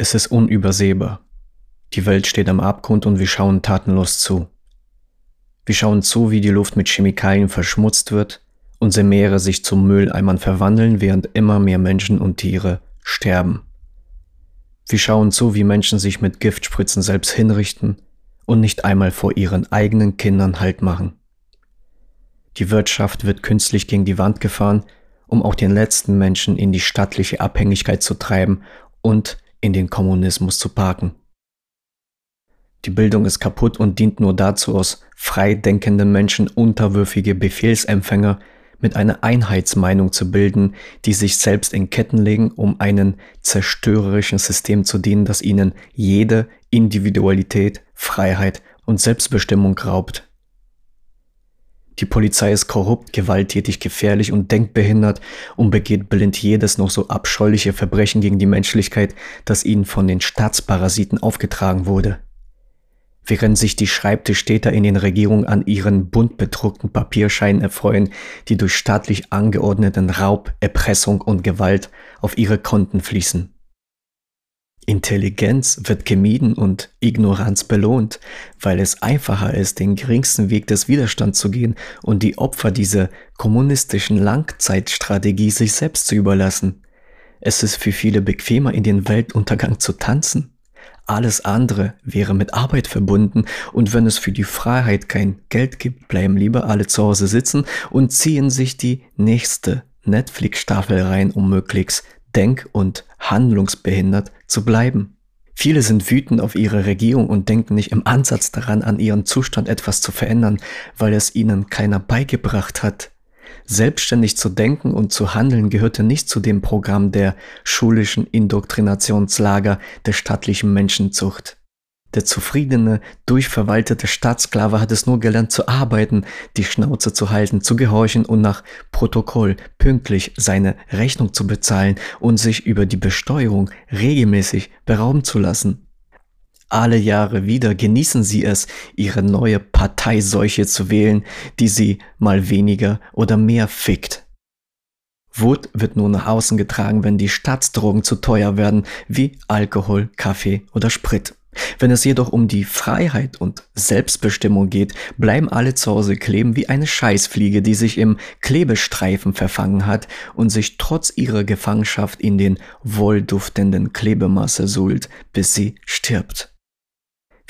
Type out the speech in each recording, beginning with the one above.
Es ist unübersehbar. Die Welt steht am Abgrund und wir schauen tatenlos zu. Wir schauen zu, wie die Luft mit Chemikalien verschmutzt wird, unsere Meere sich zu Mülleimern verwandeln, während immer mehr Menschen und Tiere sterben. Wir schauen zu, wie Menschen sich mit Giftspritzen selbst hinrichten und nicht einmal vor ihren eigenen Kindern Halt machen. Die Wirtschaft wird künstlich gegen die Wand gefahren, um auch den letzten Menschen in die stattliche Abhängigkeit zu treiben und in den Kommunismus zu parken. Die Bildung ist kaputt und dient nur dazu, aus frei denkenden Menschen unterwürfige Befehlsempfänger mit einer Einheitsmeinung zu bilden, die sich selbst in Ketten legen, um einem zerstörerischen System zu dienen, das ihnen jede Individualität, Freiheit und Selbstbestimmung raubt. Die Polizei ist korrupt, gewalttätig, gefährlich und denkbehindert und begeht blind jedes noch so abscheuliche Verbrechen gegen die Menschlichkeit, das ihnen von den Staatsparasiten aufgetragen wurde während sich die Schreibtischtäter in den Regierungen an ihren bunt bedruckten Papierscheinen erfreuen, die durch staatlich angeordneten Raub, Erpressung und Gewalt auf ihre Konten fließen. Intelligenz wird gemieden und Ignoranz belohnt, weil es einfacher ist, den geringsten Weg des Widerstands zu gehen und die Opfer dieser kommunistischen Langzeitstrategie sich selbst zu überlassen. Es ist für viele bequemer, in den Weltuntergang zu tanzen. Alles andere wäre mit Arbeit verbunden und wenn es für die Freiheit kein Geld gibt, bleiben lieber alle zu Hause sitzen und ziehen sich die nächste Netflix-Staffel rein, um möglichst denk- und handlungsbehindert zu bleiben. Viele sind wütend auf ihre Regierung und denken nicht im Ansatz daran, an ihren Zustand etwas zu verändern, weil es ihnen keiner beigebracht hat. Selbstständig zu denken und zu handeln gehörte nicht zu dem Programm der schulischen Indoktrinationslager der staatlichen Menschenzucht. Der zufriedene, durchverwaltete Staatssklave hat es nur gelernt zu arbeiten, die Schnauze zu halten, zu gehorchen und nach Protokoll pünktlich seine Rechnung zu bezahlen und sich über die Besteuerung regelmäßig berauben zu lassen. Alle Jahre wieder genießen sie es, ihre neue Parteiseuche zu wählen, die sie mal weniger oder mehr fickt. Wut wird nur nach außen getragen, wenn die Staatsdrogen zu teuer werden, wie Alkohol, Kaffee oder Sprit. Wenn es jedoch um die Freiheit und Selbstbestimmung geht, bleiben alle zu Hause kleben wie eine Scheißfliege, die sich im Klebestreifen verfangen hat und sich trotz ihrer Gefangenschaft in den wohlduftenden Klebemasse suhlt, bis sie stirbt.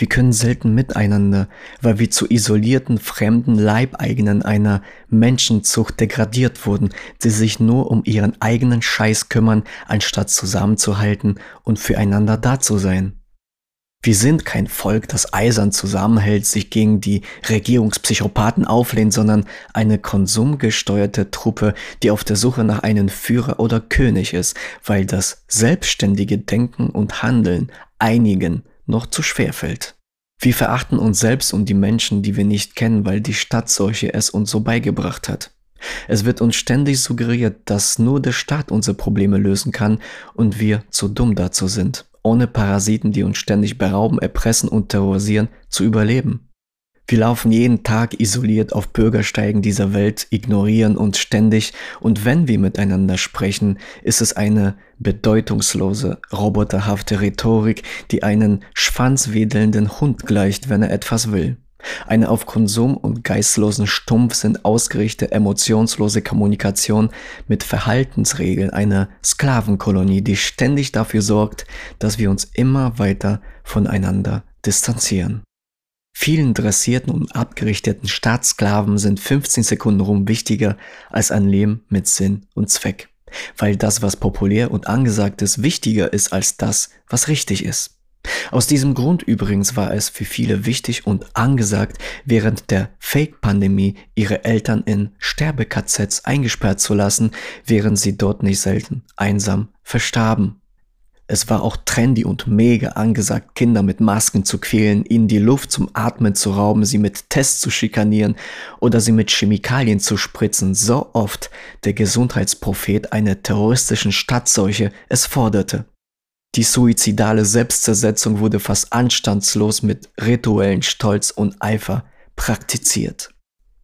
Wir können selten miteinander, weil wir zu isolierten fremden Leibeigenen einer Menschenzucht degradiert wurden, die sich nur um ihren eigenen Scheiß kümmern, anstatt zusammenzuhalten und füreinander da zu sein. Wir sind kein Volk, das eisern zusammenhält, sich gegen die Regierungspsychopathen auflehnt, sondern eine konsumgesteuerte Truppe, die auf der Suche nach einem Führer oder König ist, weil das selbstständige Denken und Handeln einigen noch zu schwer fällt. Wir verachten uns selbst und die Menschen, die wir nicht kennen, weil die Stadtseuche es uns so beigebracht hat. Es wird uns ständig suggeriert, dass nur der Staat unsere Probleme lösen kann und wir zu dumm dazu sind, ohne Parasiten, die uns ständig berauben, erpressen und terrorisieren, zu überleben. Wir laufen jeden Tag isoliert auf Bürgersteigen dieser Welt, ignorieren uns ständig und wenn wir miteinander sprechen, ist es eine bedeutungslose, roboterhafte Rhetorik, die einen schwanzwedelnden Hund gleicht, wenn er etwas will. Eine auf Konsum und geistlosen Stumpfsinn ausgerichtete emotionslose Kommunikation mit Verhaltensregeln einer Sklavenkolonie, die ständig dafür sorgt, dass wir uns immer weiter voneinander distanzieren. Vielen dressierten und abgerichteten Staatssklaven sind 15 Sekunden rum wichtiger als ein Leben mit Sinn und Zweck, weil das, was populär und angesagt ist, wichtiger ist als das, was richtig ist. Aus diesem Grund übrigens war es für viele wichtig und angesagt, während der Fake-Pandemie ihre Eltern in Sterbe-KZs eingesperrt zu lassen, während sie dort nicht selten einsam verstarben. Es war auch trendy und mega angesagt, Kinder mit Masken zu quälen, ihnen die Luft zum Atmen zu rauben, sie mit Tests zu schikanieren oder sie mit Chemikalien zu spritzen, so oft der Gesundheitsprophet einer terroristischen Stadtseuche es forderte. Die suizidale Selbstzersetzung wurde fast anstandslos mit rituellen Stolz und Eifer praktiziert.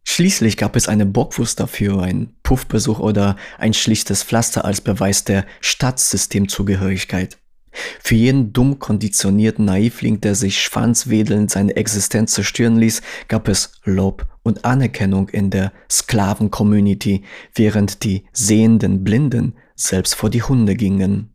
Schließlich gab es eine Bockwurst dafür, ein Puffbesuch oder ein schlichtes Pflaster als Beweis der Stadtsystemzugehörigkeit. Für jeden dumm konditionierten Naivling, der sich schwanzwedelnd seine Existenz zerstören ließ, gab es Lob und Anerkennung in der Sklaven-Community, während die sehenden Blinden selbst vor die Hunde gingen.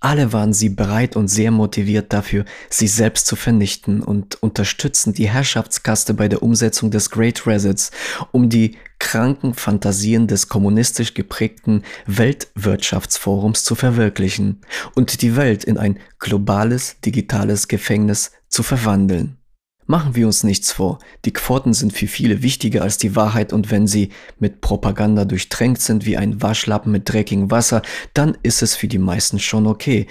Alle waren sie bereit und sehr motiviert dafür, sich selbst zu vernichten und unterstützten die Herrschaftskaste bei der Umsetzung des Great Resets, um die kranken Fantasien des kommunistisch geprägten Weltwirtschaftsforums zu verwirklichen und die Welt in ein globales digitales Gefängnis zu verwandeln. Machen wir uns nichts vor, die Quoten sind für viele wichtiger als die Wahrheit und wenn sie mit Propaganda durchtränkt sind wie ein Waschlappen mit dreckigem Wasser, dann ist es für die meisten schon okay,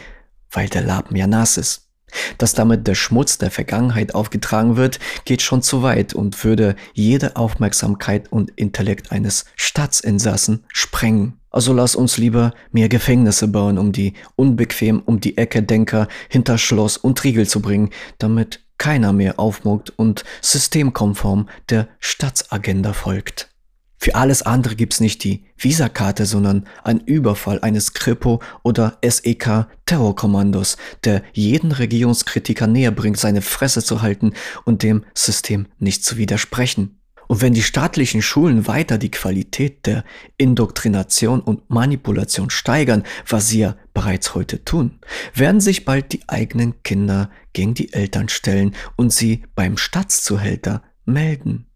weil der Lappen ja nass ist. Dass damit der Schmutz der Vergangenheit aufgetragen wird, geht schon zu weit und würde jede Aufmerksamkeit und Intellekt eines Staatsinsassen sprengen. Also lass uns lieber mehr Gefängnisse bauen, um die unbequem um die Ecke Denker hinter Schloss und Riegel zu bringen, damit keiner mehr aufmuckt und systemkonform der Staatsagenda folgt. Für alles andere gibt's nicht die Visakarte, sondern ein Überfall eines Kripo oder SEK Terrorkommandos, der jeden Regierungskritiker näher bringt, seine Fresse zu halten und dem System nicht zu widersprechen. Und wenn die staatlichen Schulen weiter die Qualität der Indoktrination und Manipulation steigern, was sie ja bereits heute tun, werden sich bald die eigenen Kinder gegen die Eltern stellen und sie beim Staatszuhälter melden.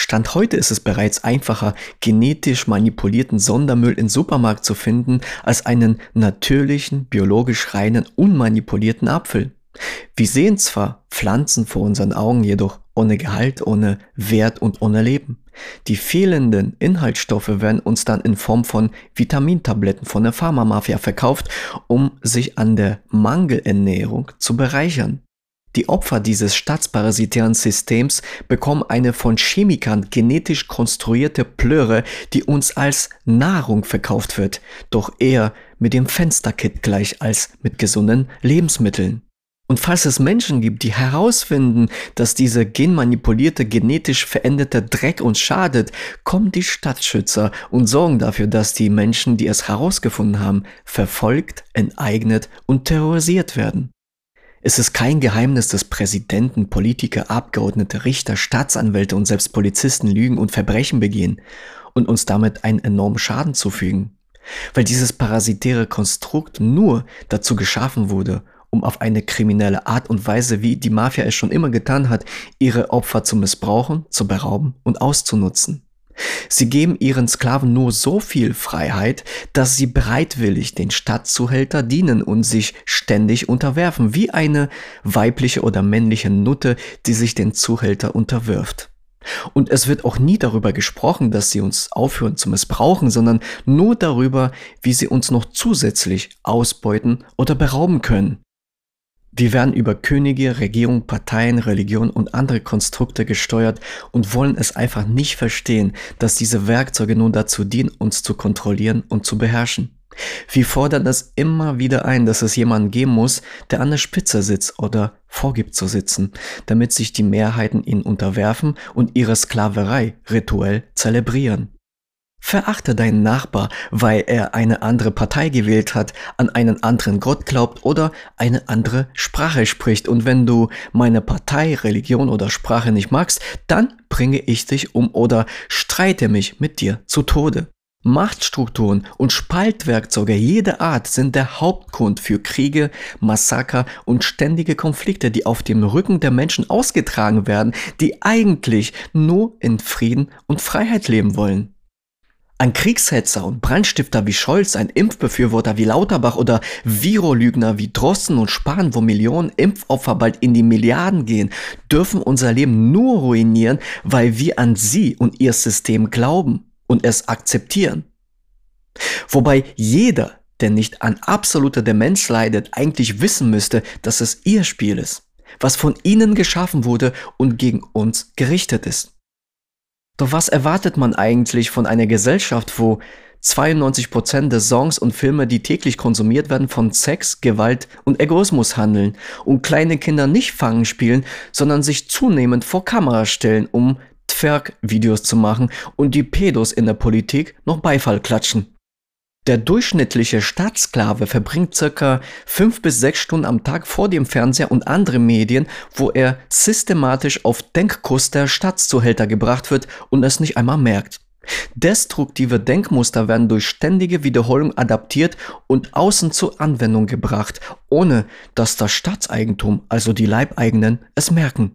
Stand heute ist es bereits einfacher, genetisch manipulierten Sondermüll im Supermarkt zu finden, als einen natürlichen, biologisch reinen, unmanipulierten Apfel. Wir sehen zwar Pflanzen vor unseren Augen, jedoch ohne Gehalt, ohne Wert und ohne Leben. Die fehlenden Inhaltsstoffe werden uns dann in Form von Vitamintabletten von der Pharmamafia verkauft, um sich an der Mangelernährung zu bereichern. Die Opfer dieses staatsparasitären Systems bekommen eine von Chemikern genetisch konstruierte Plöre, die uns als Nahrung verkauft wird, doch eher mit dem Fensterkit gleich als mit gesunden Lebensmitteln. Und falls es Menschen gibt, die herausfinden, dass diese genmanipulierte, genetisch veränderte Dreck uns schadet, kommen die Stadtschützer und sorgen dafür, dass die Menschen, die es herausgefunden haben, verfolgt, enteignet und terrorisiert werden. Es ist kein Geheimnis, dass Präsidenten, Politiker, Abgeordnete, Richter, Staatsanwälte und selbst Polizisten Lügen und Verbrechen begehen und uns damit einen enormen Schaden zufügen. Weil dieses parasitäre Konstrukt nur dazu geschaffen wurde, um auf eine kriminelle Art und Weise, wie die Mafia es schon immer getan hat, ihre Opfer zu missbrauchen, zu berauben und auszunutzen. Sie geben ihren Sklaven nur so viel Freiheit, dass sie bereitwillig den Stadtzuhälter dienen und sich ständig unterwerfen, wie eine weibliche oder männliche Nutte, die sich den Zuhälter unterwirft. Und es wird auch nie darüber gesprochen, dass sie uns aufhören zu missbrauchen, sondern nur darüber, wie sie uns noch zusätzlich ausbeuten oder berauben können. Wir werden über Könige, Regierung, Parteien, Religion und andere Konstrukte gesteuert und wollen es einfach nicht verstehen, dass diese Werkzeuge nun dazu dienen, uns zu kontrollieren und zu beherrschen. Wir fordern es immer wieder ein, dass es jemanden geben muss, der an der Spitze sitzt oder vorgibt zu sitzen, damit sich die Mehrheiten ihnen unterwerfen und ihre Sklaverei rituell zelebrieren. Verachte deinen Nachbar, weil er eine andere Partei gewählt hat, an einen anderen Gott glaubt oder eine andere Sprache spricht. Und wenn du meine Partei, Religion oder Sprache nicht magst, dann bringe ich dich um oder streite mich mit dir zu Tode. Machtstrukturen und Spaltwerkzeuge jeder Art sind der Hauptgrund für Kriege, Massaker und ständige Konflikte, die auf dem Rücken der Menschen ausgetragen werden, die eigentlich nur in Frieden und Freiheit leben wollen. Ein Kriegshetzer und Brandstifter wie Scholz, ein Impfbefürworter wie Lauterbach oder Virolügner wie Drosten und Spahn, wo Millionen Impfopfer bald in die Milliarden gehen, dürfen unser Leben nur ruinieren, weil wir an sie und ihr System glauben und es akzeptieren. Wobei jeder, der nicht an absoluter Demenz leidet, eigentlich wissen müsste, dass es ihr Spiel ist, was von ihnen geschaffen wurde und gegen uns gerichtet ist. Doch was erwartet man eigentlich von einer Gesellschaft, wo 92% der Songs und Filme, die täglich konsumiert werden, von Sex, Gewalt und Egoismus handeln und kleine Kinder nicht fangen spielen, sondern sich zunehmend vor Kamera stellen, um Twerk-Videos zu machen und die Pedos in der Politik noch Beifall klatschen. Der durchschnittliche Staatssklave verbringt circa fünf bis sechs Stunden am Tag vor dem Fernseher und anderen Medien, wo er systematisch auf Denkkurs der Staatszuhälter gebracht wird und es nicht einmal merkt. Destruktive Denkmuster werden durch ständige Wiederholung adaptiert und außen zur Anwendung gebracht, ohne dass das Staatseigentum, also die Leibeigenen, es merken.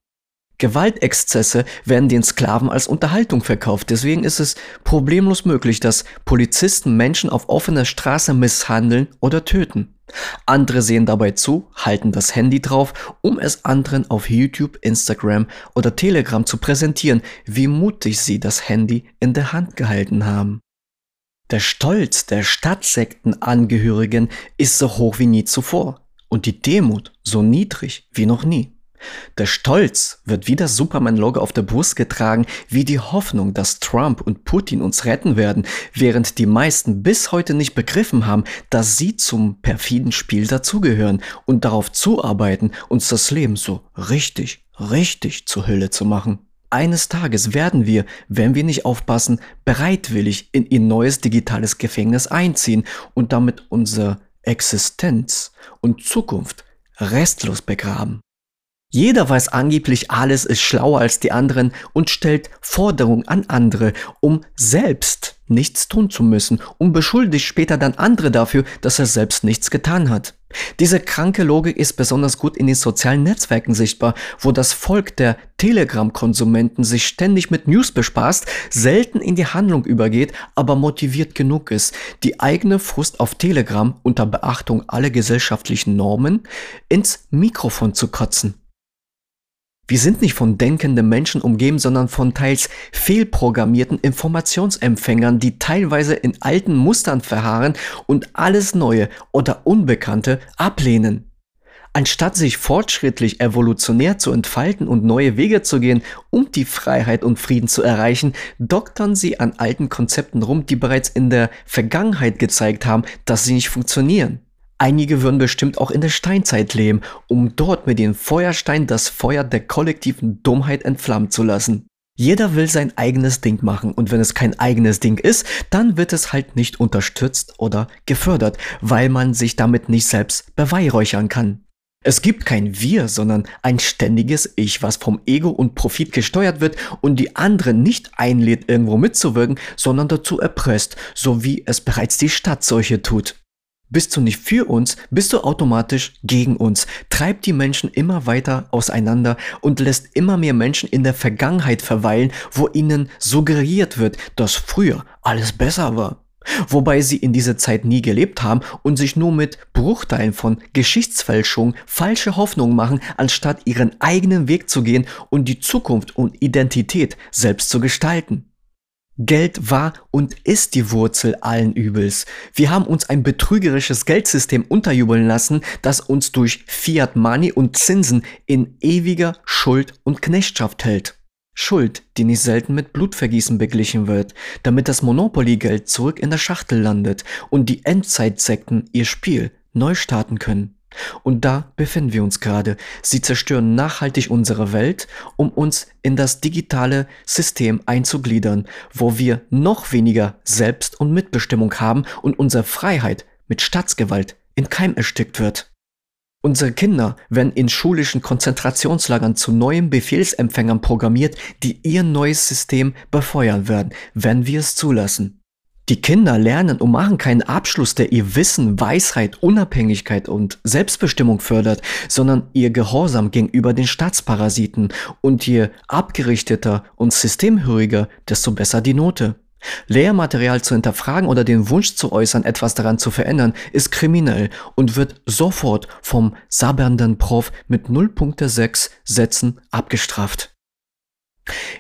Gewaltexzesse werden den Sklaven als Unterhaltung verkauft. Deswegen ist es problemlos möglich, dass Polizisten Menschen auf offener Straße misshandeln oder töten. Andere sehen dabei zu, halten das Handy drauf, um es anderen auf YouTube, Instagram oder Telegram zu präsentieren, wie mutig sie das Handy in der Hand gehalten haben. Der Stolz der Stadtsektenangehörigen ist so hoch wie nie zuvor und die Demut so niedrig wie noch nie. Der Stolz wird wie das Superman-Logo auf der Brust getragen, wie die Hoffnung, dass Trump und Putin uns retten werden, während die meisten bis heute nicht begriffen haben, dass sie zum perfiden Spiel dazugehören und darauf zuarbeiten, uns das Leben so richtig, richtig zur Hölle zu machen. Eines Tages werden wir, wenn wir nicht aufpassen, bereitwillig in ihr neues digitales Gefängnis einziehen und damit unsere Existenz und Zukunft restlos begraben. Jeder weiß angeblich, alles ist schlauer als die anderen und stellt Forderungen an andere, um selbst nichts tun zu müssen und beschuldigt später dann andere dafür, dass er selbst nichts getan hat. Diese kranke Logik ist besonders gut in den sozialen Netzwerken sichtbar, wo das Volk der Telegram-Konsumenten sich ständig mit News bespaßt, selten in die Handlung übergeht, aber motiviert genug ist, die eigene Frust auf Telegram unter Beachtung aller gesellschaftlichen Normen ins Mikrofon zu kotzen. Wir sind nicht von denkenden Menschen umgeben, sondern von teils fehlprogrammierten Informationsempfängern, die teilweise in alten Mustern verharren und alles Neue oder Unbekannte ablehnen. Anstatt sich fortschrittlich evolutionär zu entfalten und neue Wege zu gehen, um die Freiheit und Frieden zu erreichen, doktern sie an alten Konzepten rum, die bereits in der Vergangenheit gezeigt haben, dass sie nicht funktionieren. Einige würden bestimmt auch in der Steinzeit leben, um dort mit dem Feuerstein das Feuer der kollektiven Dummheit entflammen zu lassen. Jeder will sein eigenes Ding machen und wenn es kein eigenes Ding ist, dann wird es halt nicht unterstützt oder gefördert, weil man sich damit nicht selbst beweihräuchern kann. Es gibt kein Wir, sondern ein ständiges Ich, was vom Ego und Profit gesteuert wird und die anderen nicht einlädt, irgendwo mitzuwirken, sondern dazu erpresst, so wie es bereits die Stadtseuche tut. Bist du nicht für uns, bist du automatisch gegen uns. Treibt die Menschen immer weiter auseinander und lässt immer mehr Menschen in der Vergangenheit verweilen, wo ihnen suggeriert wird, dass früher alles besser war. Wobei sie in dieser Zeit nie gelebt haben und sich nur mit Bruchteilen von Geschichtsfälschung falsche Hoffnungen machen, anstatt ihren eigenen Weg zu gehen und die Zukunft und Identität selbst zu gestalten. Geld war und ist die Wurzel allen Übels. Wir haben uns ein betrügerisches Geldsystem unterjubeln lassen, das uns durch Fiat Money und Zinsen in ewiger Schuld und Knechtschaft hält. Schuld, die nicht selten mit Blutvergießen beglichen wird, damit das Monopoly-Geld zurück in der Schachtel landet und die Endzeitsekten ihr Spiel neu starten können. Und da befinden wir uns gerade. Sie zerstören nachhaltig unsere Welt, um uns in das digitale System einzugliedern, wo wir noch weniger Selbst- und Mitbestimmung haben und unsere Freiheit mit Staatsgewalt in Keim erstickt wird. Unsere Kinder werden in schulischen Konzentrationslagern zu neuen Befehlsempfängern programmiert, die ihr neues System befeuern werden, wenn wir es zulassen. Die Kinder lernen und machen keinen Abschluss, der ihr Wissen, Weisheit, Unabhängigkeit und Selbstbestimmung fördert, sondern ihr Gehorsam gegenüber den Staatsparasiten und je abgerichteter und systemhöriger, desto besser die Note. Lehrmaterial zu hinterfragen oder den Wunsch zu äußern, etwas daran zu verändern, ist kriminell und wird sofort vom sabbernden Prof mit 0.6 Sätzen abgestraft.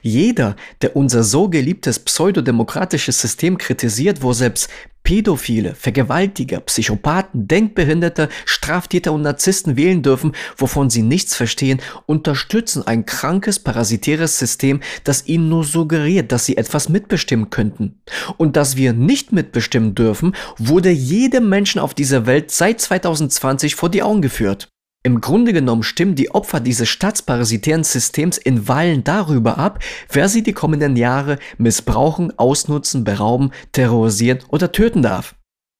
Jeder, der unser so geliebtes pseudodemokratisches System kritisiert, wo selbst Pädophile, Vergewaltiger, Psychopathen, Denkbehinderte, Straftäter und Narzissten wählen dürfen, wovon sie nichts verstehen, unterstützen ein krankes, parasitäres System, das ihnen nur suggeriert, dass sie etwas mitbestimmen könnten. Und dass wir nicht mitbestimmen dürfen, wurde jedem Menschen auf dieser Welt seit 2020 vor die Augen geführt. Im Grunde genommen stimmen die Opfer dieses staatsparasitären Systems in Wahlen darüber ab, wer sie die kommenden Jahre missbrauchen, ausnutzen, berauben, terrorisieren oder töten darf.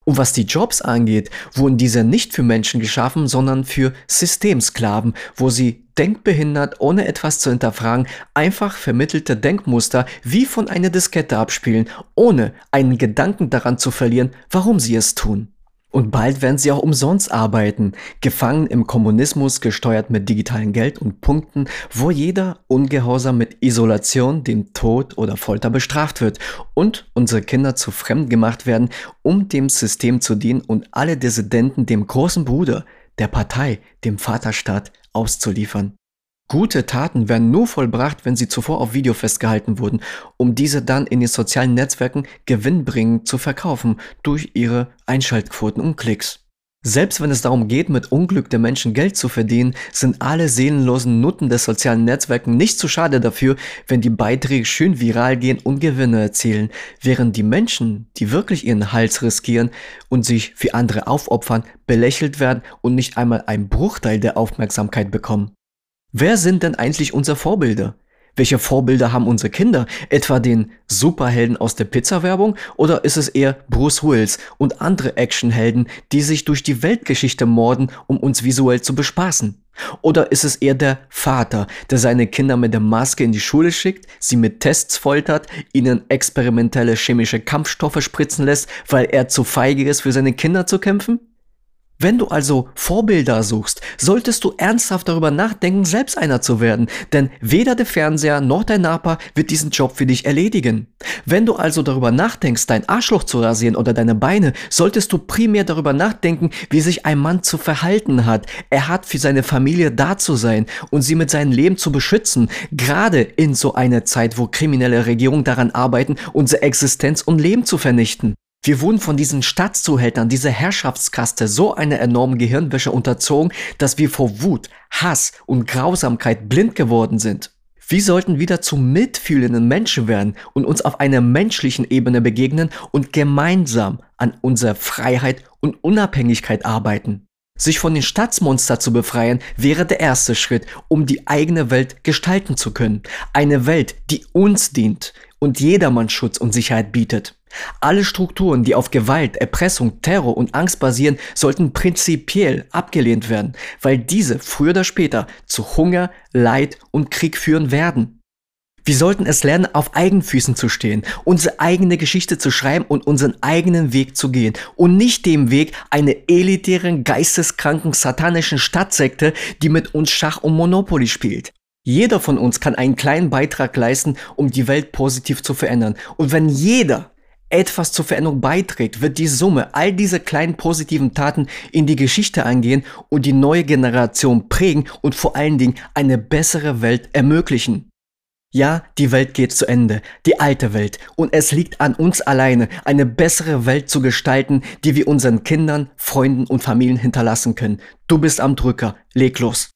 Und was die Jobs angeht, wurden diese nicht für Menschen geschaffen, sondern für Systemsklaven, wo sie denkbehindert, ohne etwas zu hinterfragen, einfach vermittelte Denkmuster wie von einer Diskette abspielen, ohne einen Gedanken daran zu verlieren, warum sie es tun. Und bald werden sie auch umsonst arbeiten, gefangen im Kommunismus, gesteuert mit digitalen Geld und Punkten, wo jeder ungehorsam mit Isolation, dem Tod oder Folter bestraft wird und unsere Kinder zu fremd gemacht werden, um dem System zu dienen und alle Dissidenten dem großen Bruder, der Partei, dem Vaterstaat auszuliefern. Gute Taten werden nur vollbracht, wenn sie zuvor auf Video festgehalten wurden, um diese dann in den sozialen Netzwerken gewinnbringend zu verkaufen durch ihre Einschaltquoten und Klicks. Selbst wenn es darum geht, mit Unglück der Menschen Geld zu verdienen, sind alle seelenlosen Nutten des sozialen Netzwerken nicht zu schade dafür, wenn die Beiträge schön viral gehen und Gewinne erzielen, während die Menschen, die wirklich ihren Hals riskieren und sich für andere aufopfern, belächelt werden und nicht einmal ein Bruchteil der Aufmerksamkeit bekommen. Wer sind denn eigentlich unsere Vorbilder? Welche Vorbilder haben unsere Kinder? Etwa den Superhelden aus der Pizza-Werbung? Oder ist es eher Bruce Wills und andere Actionhelden, die sich durch die Weltgeschichte morden, um uns visuell zu bespaßen? Oder ist es eher der Vater, der seine Kinder mit der Maske in die Schule schickt, sie mit Tests foltert, ihnen experimentelle chemische Kampfstoffe spritzen lässt, weil er zu feige ist, für seine Kinder zu kämpfen? Wenn du also Vorbilder suchst, solltest du ernsthaft darüber nachdenken, selbst einer zu werden, denn weder der Fernseher noch dein Nachbar wird diesen Job für dich erledigen. Wenn du also darüber nachdenkst, dein Arschloch zu rasieren oder deine Beine, solltest du primär darüber nachdenken, wie sich ein Mann zu verhalten hat. Er hat für seine Familie da zu sein und sie mit seinem Leben zu beschützen, gerade in so einer Zeit, wo kriminelle Regierungen daran arbeiten, unsere Existenz und Leben zu vernichten. Wir wurden von diesen Staatszuhältern, dieser Herrschaftskaste so einer enormen Gehirnwäsche unterzogen, dass wir vor Wut, Hass und Grausamkeit blind geworden sind. Wir sollten wieder zu mitfühlenden Menschen werden und uns auf einer menschlichen Ebene begegnen und gemeinsam an unserer Freiheit und Unabhängigkeit arbeiten. Sich von den Staatsmonster zu befreien, wäre der erste Schritt, um die eigene Welt gestalten zu können. Eine Welt, die uns dient und jedermann Schutz und Sicherheit bietet. Alle Strukturen, die auf Gewalt, Erpressung, Terror und Angst basieren, sollten prinzipiell abgelehnt werden, weil diese früher oder später zu Hunger, Leid und Krieg führen werden. Wir sollten es lernen, auf Eigenfüßen zu stehen, unsere eigene Geschichte zu schreiben und unseren eigenen Weg zu gehen und nicht dem Weg einer elitären, geisteskranken, satanischen Stadtsekte, die mit uns Schach und Monopoly spielt. Jeder von uns kann einen kleinen Beitrag leisten, um die Welt positiv zu verändern. Und wenn jeder etwas zur Veränderung beiträgt, wird die Summe all dieser kleinen positiven Taten in die Geschichte eingehen und die neue Generation prägen und vor allen Dingen eine bessere Welt ermöglichen. Ja, die Welt geht zu Ende, die alte Welt, und es liegt an uns alleine, eine bessere Welt zu gestalten, die wir unseren Kindern, Freunden und Familien hinterlassen können. Du bist am Drücker, leg los.